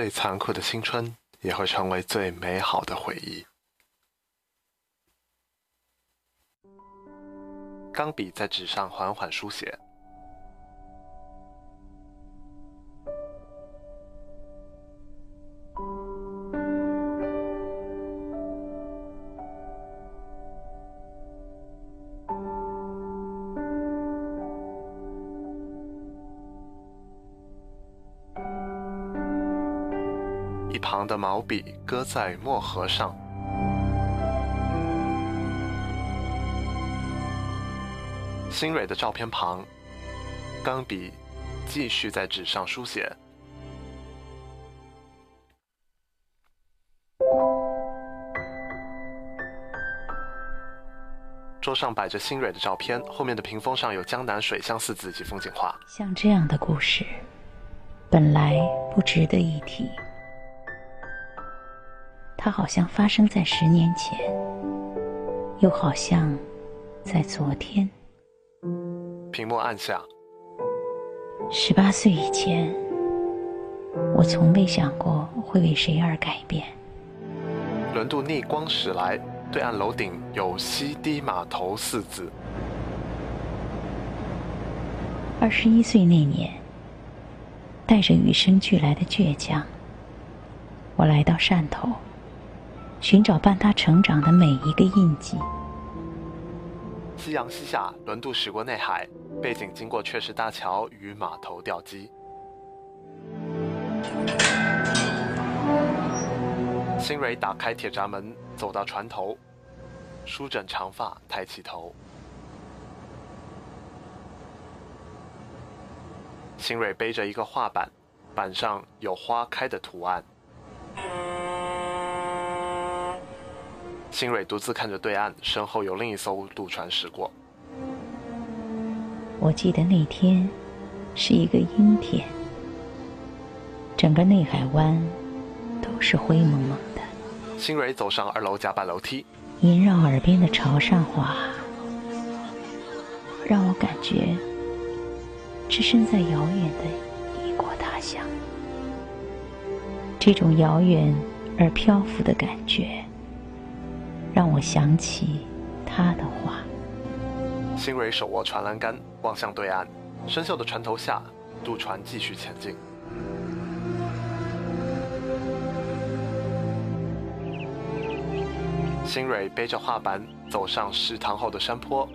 最残酷的青春，也会成为最美好的回忆。钢笔在纸上缓缓书写。毛笔搁在墨盒上，新蕊的照片旁，钢笔继续在纸上书写。桌上摆着新蕊的照片，后面的屏风上有“江南水乡”四字及风景画。像这样的故事，本来不值得一提。它好像发生在十年前，又好像在昨天。屏幕按下。十八岁以前，我从未想过会为谁而改变。轮渡逆光驶来，对岸楼顶有“西堤码头”四字。二十一岁那年，带着与生俱来的倔强，我来到汕头。寻找伴他成长的每一个印记。夕阳西下，轮渡驶过内海，背景经过雀石大桥与码头吊机。新蕊打开铁闸门，走到船头，梳整长发，抬起头。新蕊背着一个画板，板上有花开的图案。新蕊独自看着对岸，身后有另一艘渡船驶过。我记得那天是一个阴天，整个内海湾都是灰蒙蒙的。新蕊走上二楼甲板楼梯，萦绕耳边的潮汕话，让我感觉置身在遥远的异国他乡。这种遥远而漂浮的感觉。让我想起他的话。新蕊手握船栏杆，望向对岸，生锈的船头下，渡船继续前进。新蕊背着画板，走上食堂后的山坡，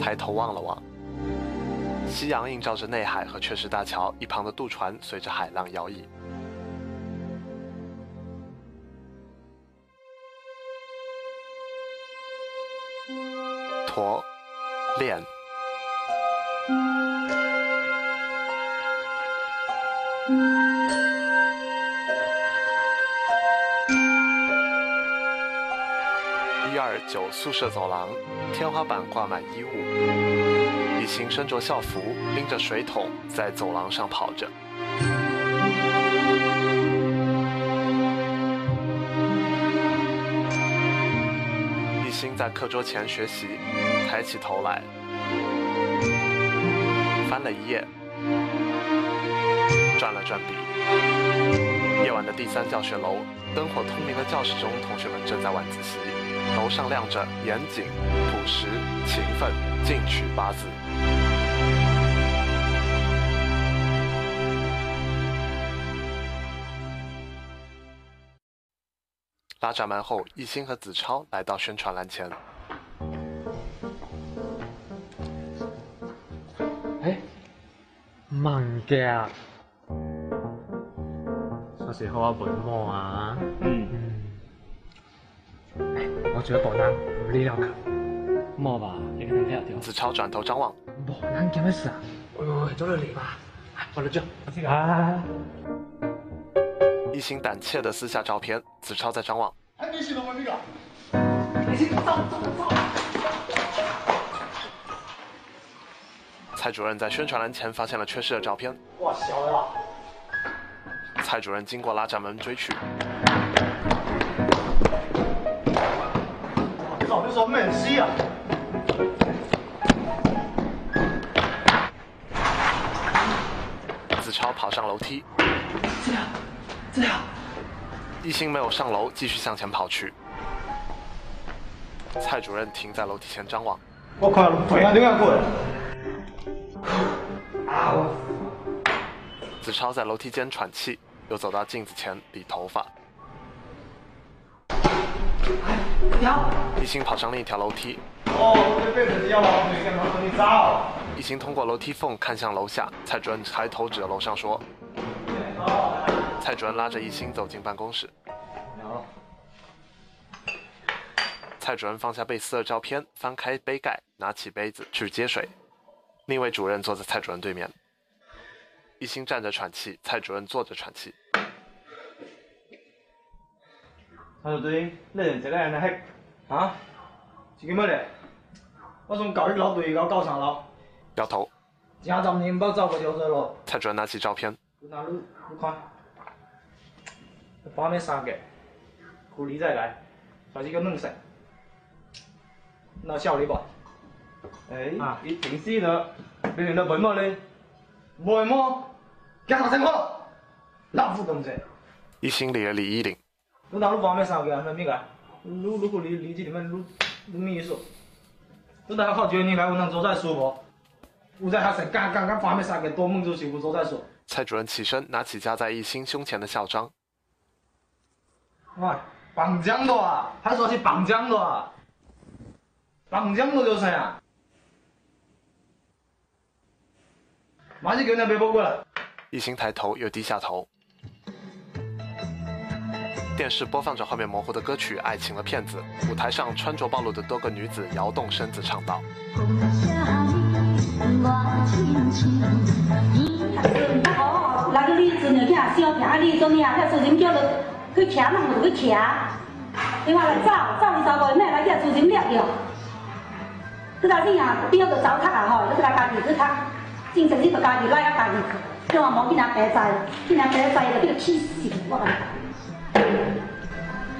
抬头望了望，夕阳映照着内海和雀石大桥，一旁的渡船随着海浪摇曳。练，一二九宿舍走廊，天花板挂满衣物，一行身着校服，拎着水桶在走廊上跑着。在课桌前学习，抬起头来，翻了一页，转了转笔。夜晚的第三教学楼灯火通明的教室中，同学们正在晚自习，楼上亮着“严谨、朴实、勤奋、进取”八字。打展完后，艺兴和子超来到宣传栏前。哎，慢啊！算是好啊文墨啊。嗯。哎，我做保安，呢了去。墨吧，你跟他聊掉。子超转头张望。保安干咩事啊？哎呦，到了你吧。我先一心胆怯的撕下照片，子超在张望。还没洗呢吗个？蔡主任在宣传栏前发现了缺失的照片。哇，小了。蔡主任经过拉闸门追去。早就说没洗啊！子超跑上楼梯。这样。一心没有上楼，继续向前跑去。蔡主任停在楼梯前张望。我快了，不要不要过来！子超在楼梯间喘气，又走到镜子前理头发。一心跑上另一条楼梯。哦，这辈子要往哪边？往哪里走？一心通过楼梯缝看向楼下，蔡主任抬头指着楼上说。蔡主任拉着一心走进办公室。你好。蔡主任放下被撕的照片，翻开杯盖，拿起杯子去接水。另一位主任坐在蔡主任对面。一心站着喘气，蔡主任坐着喘气。老队，你这个还能还啊？这个没嘞。我从高老队到高上了。摇头。家长咱们不找个调子了。蔡主任拿起照片。你看。方面三个，苦力再来，把这个弄死，那笑了不？哎，你平时了，别人在问么哩？问么？干啥成果，哪副工资。一心来了李一林。我当路方面三个，他们个，路路狐狸，狐狸他们路路秘书。我当考卷你来，我当做再说不？我在他想刚刚刚方面三个多梦就睡不坐再说。蔡主任起身，拿起夹在一心胸前的校章。哇，绑江的啊，他说是绑江的啊，颁奖的有谁啊？马上给那边报过来。一行抬头又低下头，电视播放着画面模糊的歌曲《爱情的骗子》，舞台上穿着暴露的多个女子摇动身子唱道。哦，那个例子你看，小平李总理啊，那人叫了。去骑，那就去骑，你话来走，走是走过，咩来嘢？事情叻了。佢头你啊你要度走脱啊吼，佢来家地，你看，真正你个家地来一个家地，讲话冇畀白栽，去那白栽，就畀气死我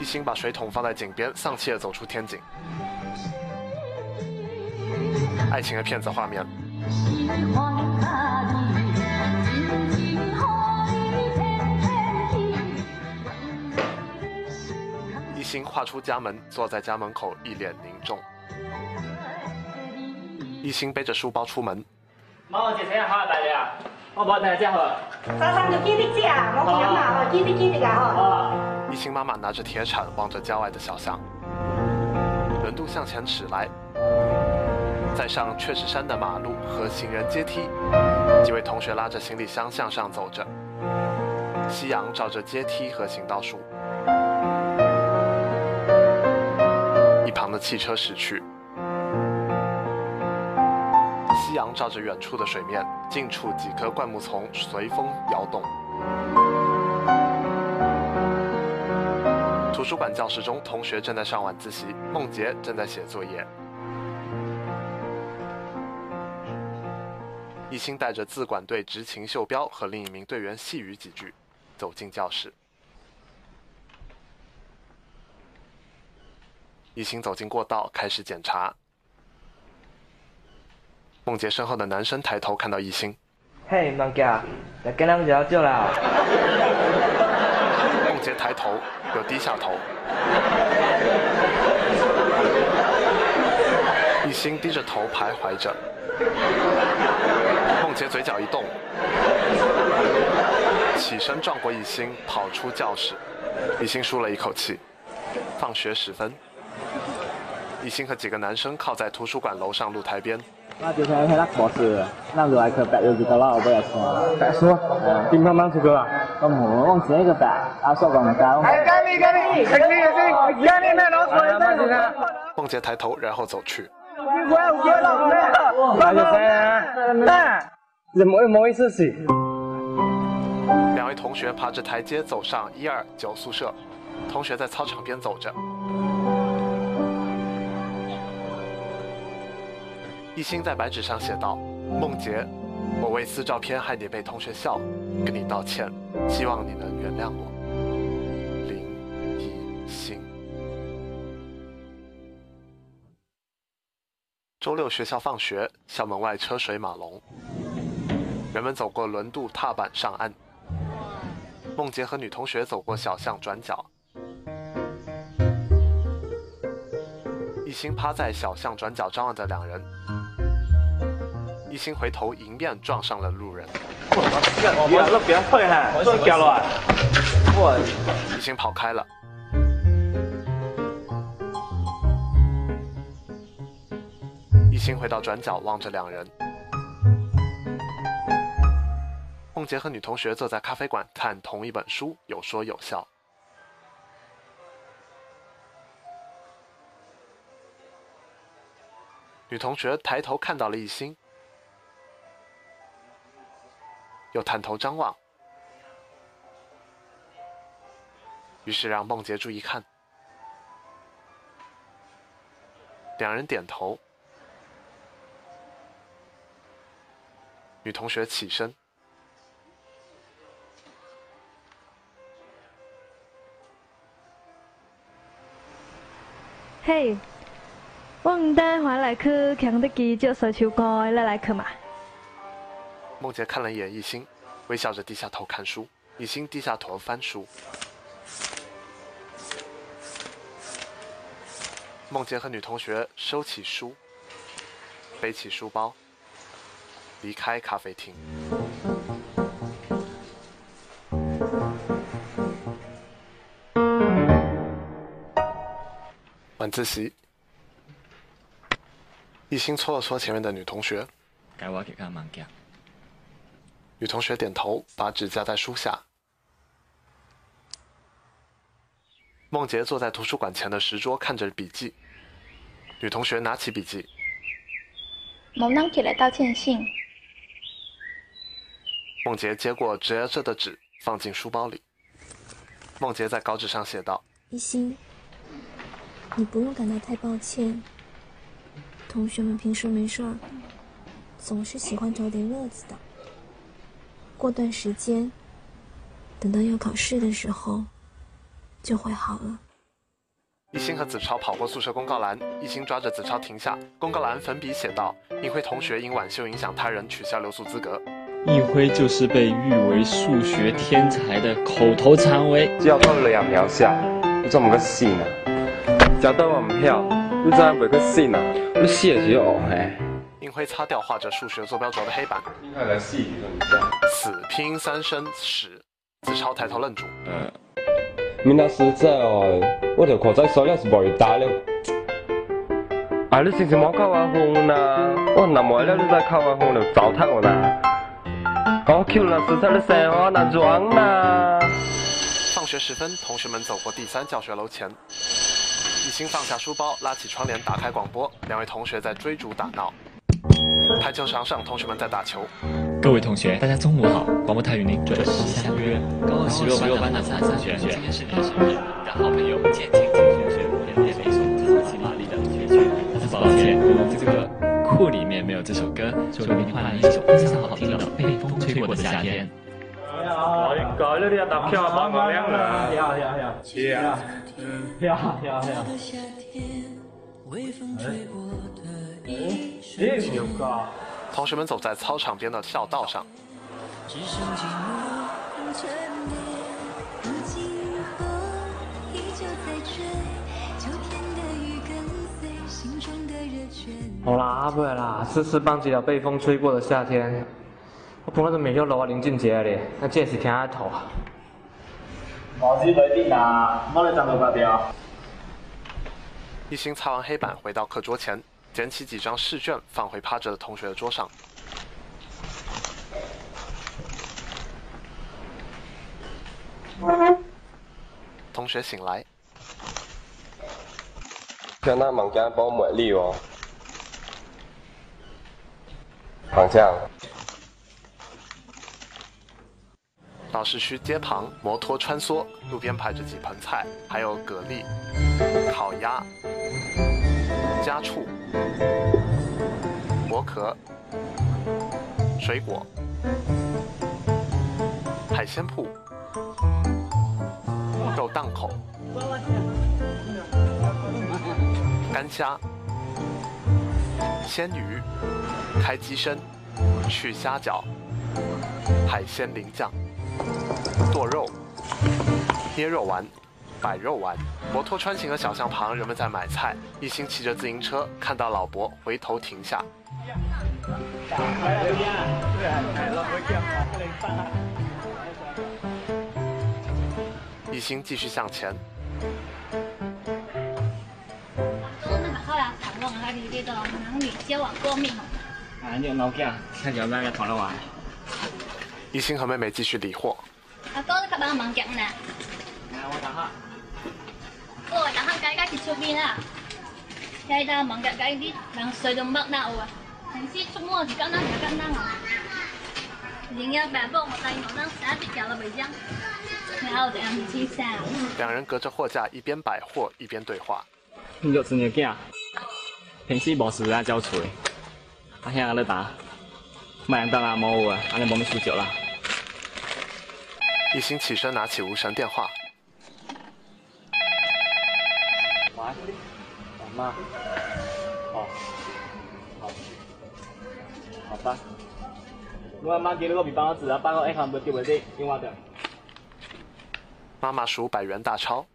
一心把水桶放在井边，丧气地走出天井。爱情的骗子画面。一心跨出家门，坐在家门口，一脸凝重。一心背着书包出门。毛姐，你好，大爷。我帮你拿家伙。山上就几滴水啊，我不要嘛，哦，几滴几滴啊，哦。一心妈妈拿着铁铲，望着郊外的小巷。轮渡向前驶来，在上却是山的马路和行人阶梯，几位同学拉着行李箱向上走着。夕阳照着阶梯和行道树。一旁的汽车驶去，夕阳照着远处的水面，近处几棵灌木丛随风摇动。图书馆教室中，同学正在上晚自习，梦洁正在写作业。一心带着自管队执勤袖标和另一名队员细语几句，走进教室。一心走进过道，开始检查。梦洁身后的男生抬头看到一心，嘿，孟洁，来跟梦洁喝酒啦。梦洁抬头，又低下头。一心低着头徘徊着。梦洁嘴角一动，起身撞过一心，跑出教室。一心舒了一口气。放学时分。一心和几个男生靠在图书馆楼上露台边。那接白子的不要说。白乒乓我往这个白。阿叔，的抬头，然后走去。你我老那没意思两位同学爬着台阶走上一二九宿舍，同学在操场边走着。一心在白纸上写道：“梦洁，我为撕照片害你被同学笑，跟你道歉，希望你能原谅我。”林一心。周六学校放学，校门外车水马龙，人们走过轮渡踏板上岸。梦洁和女同学走过小巷转角，一心趴在小巷转角张望的两人。一心回头，迎面撞上了路人。一心跑开了。一心回到转角，望着两人。梦洁和女同学坐在咖啡馆，看同一本书，有说有笑。女同学抬头看到了一心。又探头张望，于是让梦洁注意看，两人点头，女同学起身。嘿，我梦丹华来去肯德基叫沙丘哥来来去嘛。孟杰看了一眼艺兴，微笑着低下头看书。艺兴低下头翻书。孟杰和女同学收起书，背起书包，离开咖啡厅。晚自习，易兴搓了搓前面的女同学。女同学点头，把纸夹在书下。梦洁坐在图书馆前的石桌，看着笔记。女同学拿起笔记。我拿起来道歉信。梦洁接过折着的纸，放进书包里。梦洁在稿纸上写道：“一心，你不用感到太抱歉。同学们平时没事儿，总是喜欢找点乐子的。”过段时间，等到要考试的时候，就会好了。一心和子超跑过宿舍公告栏，一心抓着子超停下。公告栏粉笔写道：“尹辉同学因晚修影响他人，取消留宿资格。”尹辉就是被誉为数学天才的口头禅为：“只要到两秒下，你怎么个信呢？假到我们票，你怎会个信呢？我谢绝哦，嘿。”会擦掉画着数学坐标轴的黑板。应该来细听一下。此拼三声屎。子超抬头愣住。嗯。明老师在哦，我条课子收了是不会打了。啊，你先先莫扣阿红呐，我那么了，你再扣阿红就糟蹋我啦。高级啦，狮子你生好难装呢。放学时分，同学们走过第三教学楼前，一心放下书包，拉起窗帘，打开广播。两位同学在追逐打闹。排球场上，同学们在打球。各位同学，大家中午好，广播台与您准时相约。高二十六班的三三同学，今天是你的生日，你的好朋友建清同学，我来念一首超级玛丽的歌曲。但是抱歉，我们这个库里面没有这首歌，我给你换一首非常好听的《被风吹过的夏天》。你好，你好，你好，你好，你好，你好，你好，你好，你哎，哎，同学们走在操场边的校道上。好啦，阿伯啦，四四帮起了被风吹过的夏天。我本到个美秀楼啊，林俊杰哩，那见是听下头啊。忘记在边啊，莫你站到边表。一心擦完黑板，回到课桌前，捡起几张试卷放回趴着的同学的桌上。同学醒来。天哪，梦见我茉力哦。方向。老市区街旁，摩托穿梭，路边排着几盆菜，还有蛤蜊、烤鸭。家畜、活壳、水果、海鲜铺、肉档口、干虾、鲜鱼、开鸡身、去虾脚、海鲜淋酱、剁肉、捏肉丸。摆肉丸，摩托穿行的小巷旁，人们在买菜。一心骑着自行车，看到老伯回头停下。一心继续向前。男女交往过一心和妹妹继续理货。阿哥忙呢。来，我等下。两人隔着货架一边摆货一边对话。平时没事就爱出来，阿兄在干？别闲蛋啊，有啊，阿就无咩需求啦。一心起身拿起无绳电话。妈，好，好，好吧。我妈今个妈妈数百元大钞。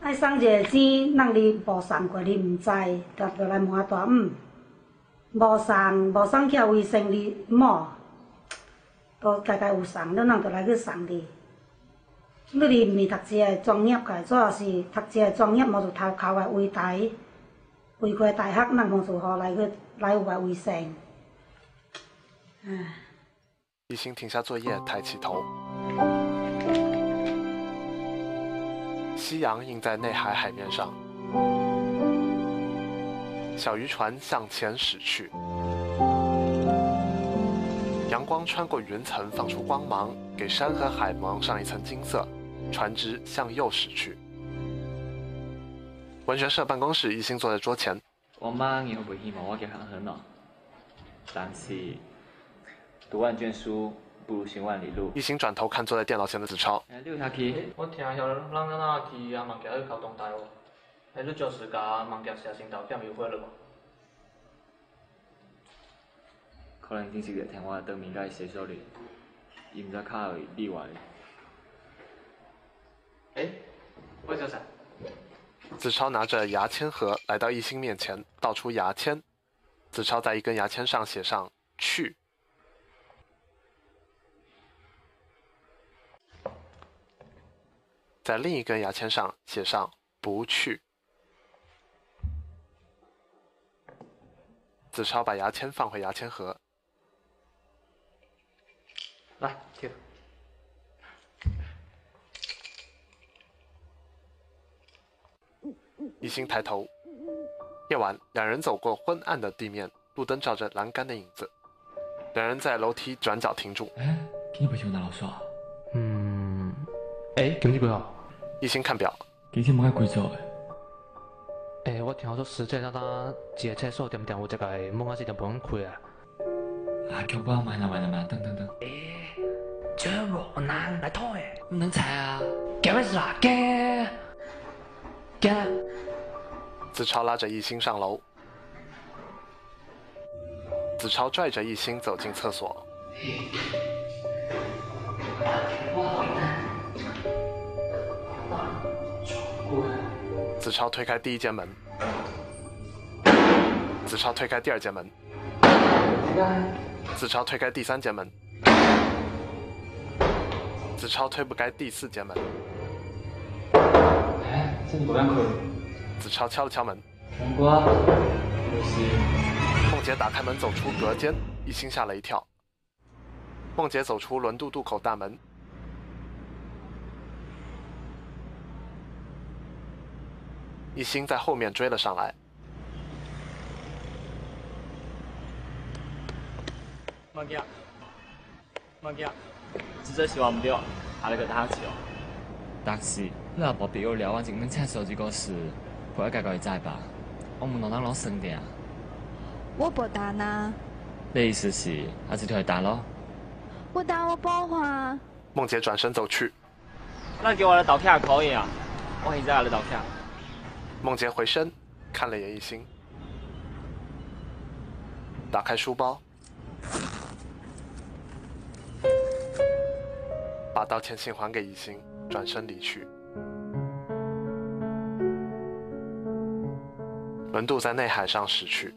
爱送一个钱，人你无送过，你唔知，著著来摸大姆。无送，无送，徛卫生里摸，都大概有送，都人著来去送的。你哩唔是读一个专业个，主要是读一个专业，无就读校外微大、微课大学，咱无就何来去来有个微生。嗯。一心停下作业，抬起头。夕阳映在内海海面上，小渔船向前驶去。阳光穿过云层，放出光芒，给山和海蒙上一层金色。船只向右驶去。文学社办公室，一兴坐在桌前。但是读万卷书不如行万里路。一兴转头看坐在电脑前的子超。哎，下去。我听咱去阿曼杰去考东大哎，你就是阿曼杰写道歉了可能只是在天，话对面跟伊说说哩，伊不知卡会例外哎，魏教授。子超拿着牙签盒来到艺兴面前，倒出牙签。子超在一根牙签上写上“去”，在另一根牙签上写上“不去”。子超把牙签放回牙签盒。来，请。一心抬头，夜晚，两人走过昏暗的地面，路灯照着栏杆的影子。两人在楼梯转角停住。哎，你不喜欢打老师啊。嗯。哎，给你不要。一心看表。今天无开规则的。哎，我听候说，实际呾他即厕所点点我这个门啊是点不用开啊。啊，给我买了买了买，了，等等等。哎，全部男来拖哎。不能拆啊？干物事啊？干。子超拉着艺兴上楼，子超拽着艺兴走进厕所。子超推开第一间门，子超推开第二间门，子超推开第三间门，子超推不开第四间门。子超敲了敲门。梦洁打开门走出隔间，一心吓了一跳。梦洁走出轮渡渡口大门，一心在后面追了上来。慢点，慢点，直接洗完不掉，还得个打起哦，打起。那阿无必聊，完正我们厕所这个事，婆要改改再吧？我们两人拢算点。我不打呢。那意思是还是继续打咯？我打我包护。梦姐转身走去。那给我的道歉可以啊，我现在要道歉。梦洁回身看了眼一心，打开书包，把道歉信还给一心，转身离去。轮渡在内海上驶去。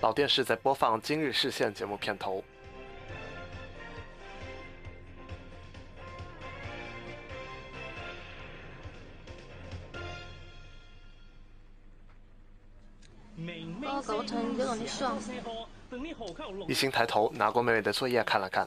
老电视在播放《今日视线》节目片头。一心抬头拿过妹妹的作业看了看。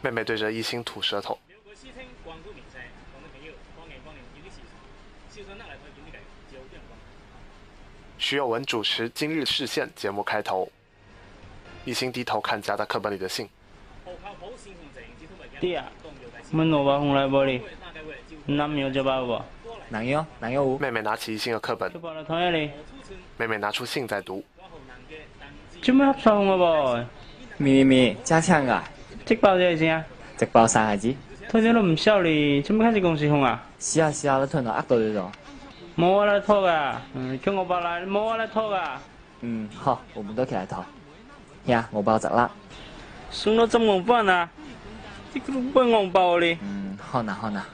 妹妹对着一星吐舌头。徐有文主持《今日视线》节目开头。一心低头看夹在课本里的信。对啊，门罗吧，红来玻璃，南苗酒吧无？南油，南油妹妹拿起一心的课本。妹妹拿出信在读。这么合算了吧？咪咪咪，加强啊！ 찍봐줘야지야. 찍봐 사야지. 터지로 무시하리 준비하지 공시홍아. 시야 시야를 터너 악도죠. 모아라 터가. 응, 경고발라 모아라 터가. 응, 허, 我们都可以来投. 야, 我包走了. xuống nó trong ngọn vân à chứ cũng bên ngọn bầu đi hòn nào hòn nào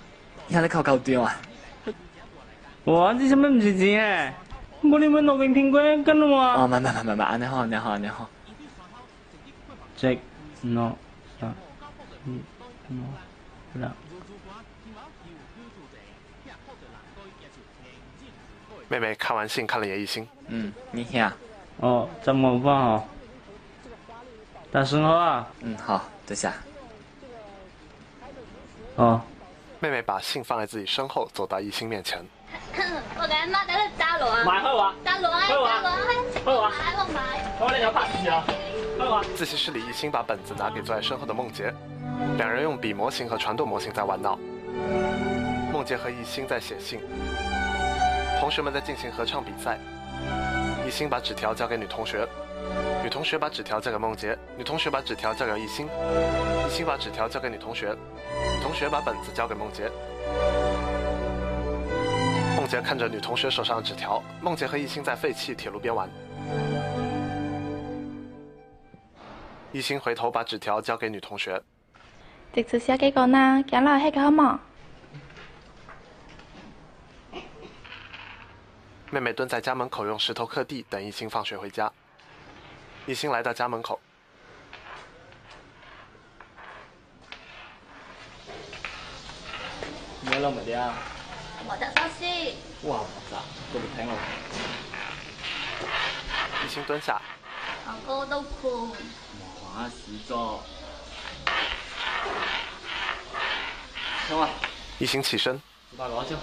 nhà nó cầu cầu tiêu à ủa chứ sao mình gì gì à bố đi bên nội bình thiên quê cân luôn à mà mà mà mà mà anh hòn này hòn này hòn check no 妹妹看完信看了眼一心，嗯，你呀？哦，这么办哦。但是我啊。嗯，好，等下。哦，妹妹把信放在自己身后，走到一兴面前。我妈在打买打我买，我那怕死啊，自习室里，一心把本子拿给坐在身后的梦洁，两人用笔模型和传动模型在玩闹。梦洁和一心在写信，同学们在进行合唱比赛。一心把纸条交给女同学，女同学把纸条交给梦洁，女同学把纸条交给一心，一心把纸条交给女同学，女同学把本子交给梦洁。看着女同学手上的纸条，梦洁和艺兴在废弃铁路边玩。艺兴回头把纸条交给女同学。这次写几个呢？讲来那个好嘛？妹妹蹲在家门口用石头刻地，等艺兴放学回家。艺兴来到家门口。你要那么的？得哇，不咋，都不听我。一行蹲下。阿哥都困。啊，洗澡。听话。一行起身。你爬高去。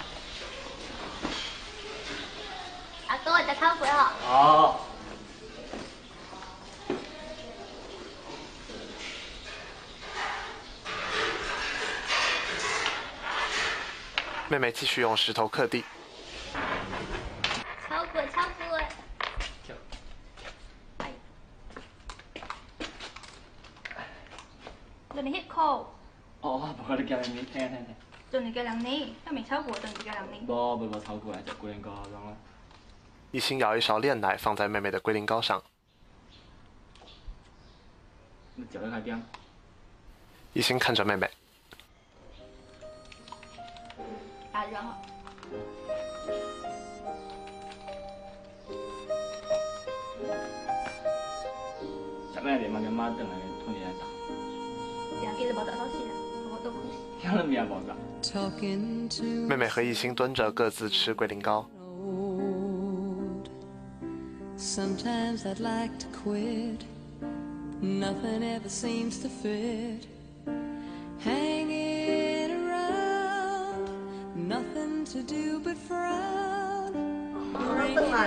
阿哥，再看会哦。好。妹妹继续用石头刻地。炒股，炒股。你哦，你叫两你叫两没你叫两龟苓膏一心舀一勺炼奶放在妹妹的龟苓膏上。脚在那边。一心看着妹妹。现在爹妈跟妈等了，跟童年妹妹和艺兴蹲着各自吃桂林糕。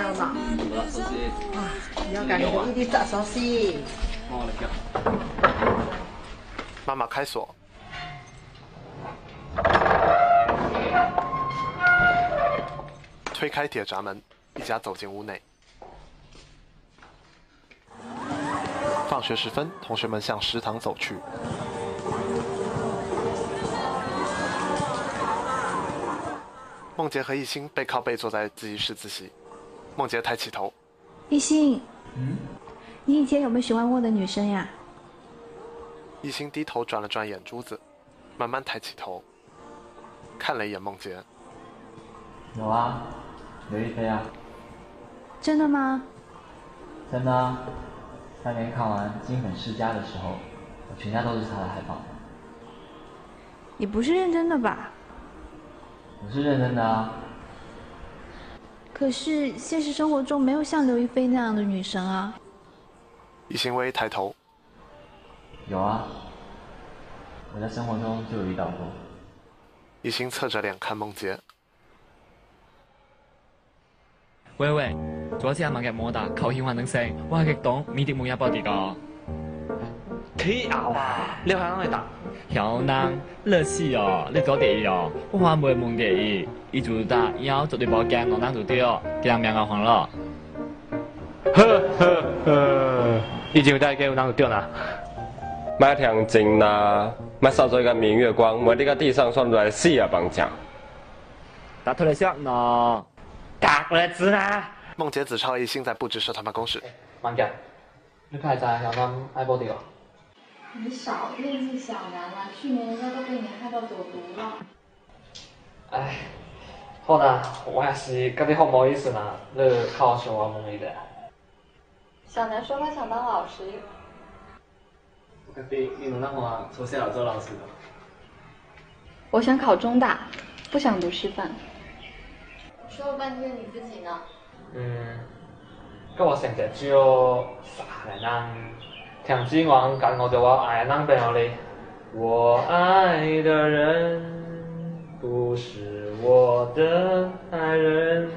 哇，要干点啥啥事？妈妈开锁，推开铁闸门，一家走进屋内。放学时分，同学们向食堂走去。梦洁和艺兴背靠背坐在自习室自习。梦洁抬起头，艺兴，嗯，你以前有没有喜欢过的女生呀？艺兴低头转了转眼珠子，慢慢抬起头，看了一眼梦洁，有啊，刘亦菲啊，真的吗？真的啊，当年看完《金粉世家》的时候，我全家都是她的海报。你不是认真的吧？我是认真的啊。可是现实生活中没有像刘亦菲那样的女神啊！易新威抬头。有啊，我在生活中就有遇到过。一心侧着脸看梦洁。喂喂，左次阿文嘅冇得，求欠还能成，我系极懂美啲冇有包啲个。嘿啊你喊我会打，有人乐死哦，你做第一哦，我还没问过伊，伊就是呾，后绝对无惊哦，咱就对哦，给人命都还了。呵呵呵，伊就带伊去，有就对啦。麦听真啦，麦扫做一个明月光，我这个地上算出来四啊半打他突然想打过来知哪。孟杰、子超一心在布置社团办公室。慢讲，你看在小方爱波底哦。你少惦记小南了，去年人家都被你害到走读了。哎，浩南，我还是感觉好不好意思呢，那考什么目的？小南说他想当老师。我靠，你们那么从小做老师的？我想考中大，不想读师范。说了半天你自己呢？嗯，跟我成绩只有差两。听我闻，刚我就话爱浪费了。我爱的人不是我的爱人。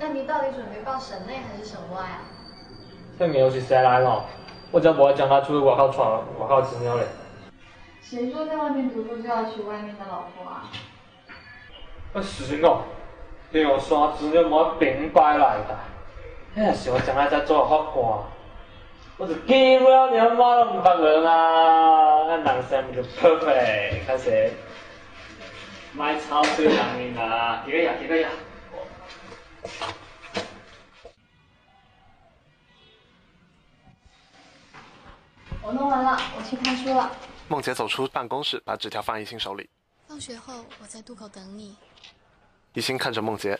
那你到底准备报省内还是省外啊？这有头谁来了，我就不爱将他出去外头闯，外靠，吃掉嘞。谁说在外面读书就要娶外面的老婆啊？不行哦，咯，你要耍钱就莫明白来的，你也是我将来在做好官。我是给不了你妈那么漂人啊！那男生不就 perfect？还是买超市商品的，一个亿？一个亿？我弄完了，我去看书了。梦洁走出办公室，把纸条放一星手里。放学后，我在渡口等你。一星看着梦洁，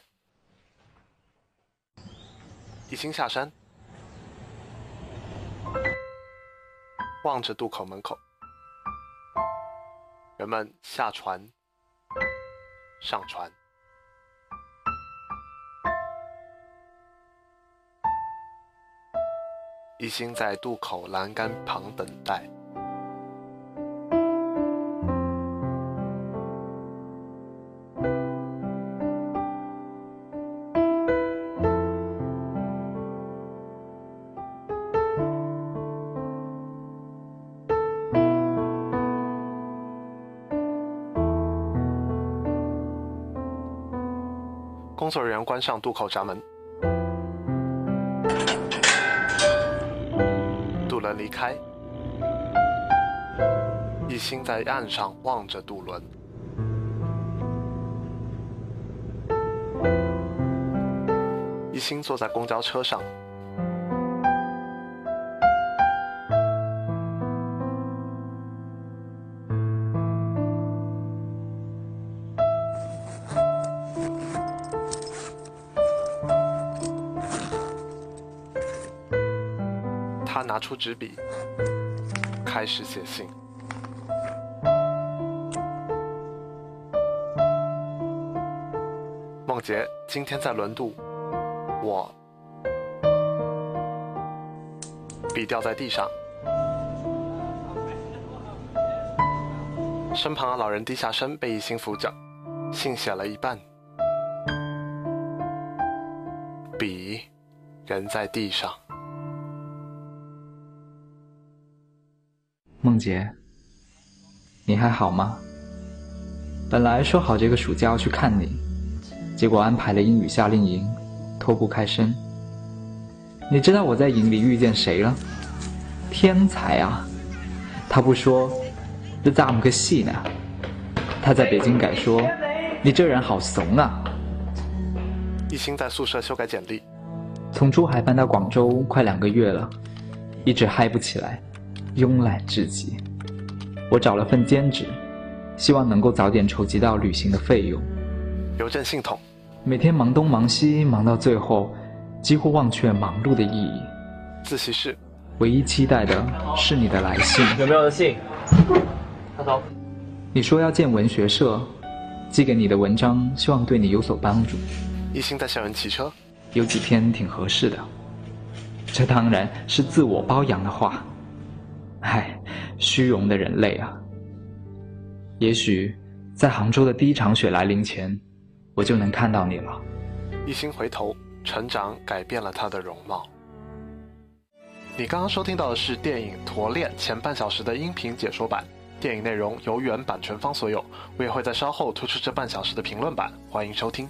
一星下山。望着渡口门口，人们下船、上船，一心在渡口栏杆旁等待。关上渡口闸门，渡轮离开，一心在岸上望着渡轮，一心坐在公交车上。纸笔，开始写信。梦杰，今天在轮渡，我笔掉在地上，身旁的老人低下身，被一心扶着，信写了一半，笔，仍在地上。梦洁，你还好吗？本来说好这个暑假要去看你，结果安排了英语夏令营，脱不开身。你知道我在营里遇见谁了？天才啊！他不说，这咋么个戏呢？他在北京改说：“你这人好怂啊！”一心在宿舍修改简历。从珠海搬到广州快两个月了，一直嗨不起来。慵懒至极，我找了份兼职，希望能够早点筹集到旅行的费用。邮政系统，每天忙东忙西，忙到最后，几乎忘却忙碌的意义。自习室，唯一期待的是你的来信。有没有信？他走。你说要建文学社，寄给你的文章，希望对你有所帮助。一心在校园骑车，有几篇挺合适的。这当然是自我包养的话。嗨，虚荣的人类啊！也许在杭州的第一场雪来临前，我就能看到你了。一心回头，成长改变了他的容貌。你刚刚收听到的是电影《驼恋》前半小时的音频解说版，电影内容由原版权方所有。我也会在稍后推出这半小时的评论版，欢迎收听。